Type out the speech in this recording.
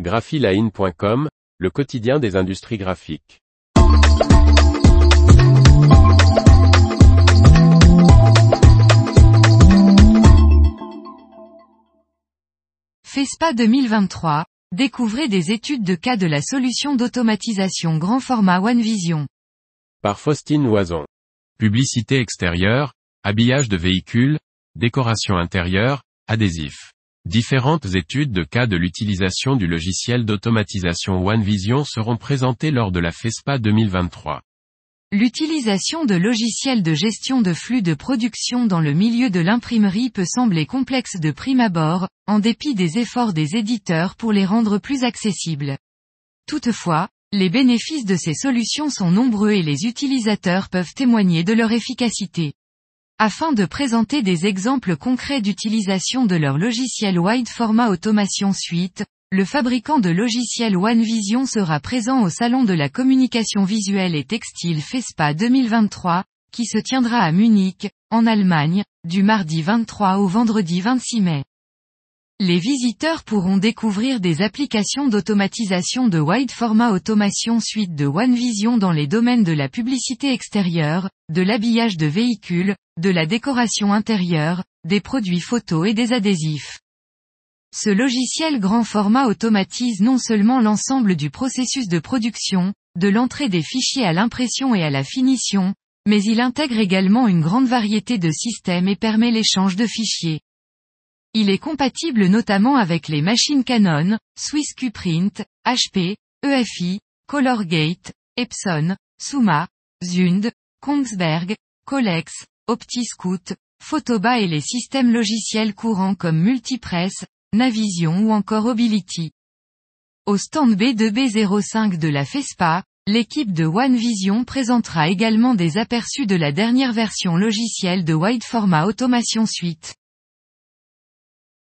graphiline.com, le quotidien des industries graphiques. FESPA 2023, découvrez des études de cas de la solution d'automatisation grand format OneVision. Par Faustine Loison. Publicité extérieure, habillage de véhicules, décoration intérieure, adhésif. Différentes études de cas de l'utilisation du logiciel d'automatisation OneVision seront présentées lors de la FESPA 2023. L'utilisation de logiciels de gestion de flux de production dans le milieu de l'imprimerie peut sembler complexe de prime abord, en dépit des efforts des éditeurs pour les rendre plus accessibles. Toutefois, les bénéfices de ces solutions sont nombreux et les utilisateurs peuvent témoigner de leur efficacité. Afin de présenter des exemples concrets d'utilisation de leur logiciel Wide Format Automation Suite, le fabricant de logiciels OneVision sera présent au Salon de la communication visuelle et textile FESPA 2023, qui se tiendra à Munich, en Allemagne, du mardi 23 au vendredi 26 mai. Les visiteurs pourront découvrir des applications d'automatisation de wide format automation suite de OneVision dans les domaines de la publicité extérieure, de l'habillage de véhicules, de la décoration intérieure, des produits photos et des adhésifs. Ce logiciel grand format automatise non seulement l'ensemble du processus de production, de l'entrée des fichiers à l'impression et à la finition, mais il intègre également une grande variété de systèmes et permet l'échange de fichiers. Il est compatible notamment avec les machines Canon, SwissQPrint, HP, EFI, Colorgate, Epson, Suma, Zund, Kongsberg, Colex, OptiScoot, Photoba et les systèmes logiciels courants comme Multipress, Navision ou encore Obility. Au stand B2B05 de la FESPA, l'équipe de OneVision présentera également des aperçus de la dernière version logicielle de Wide Format Automation Suite.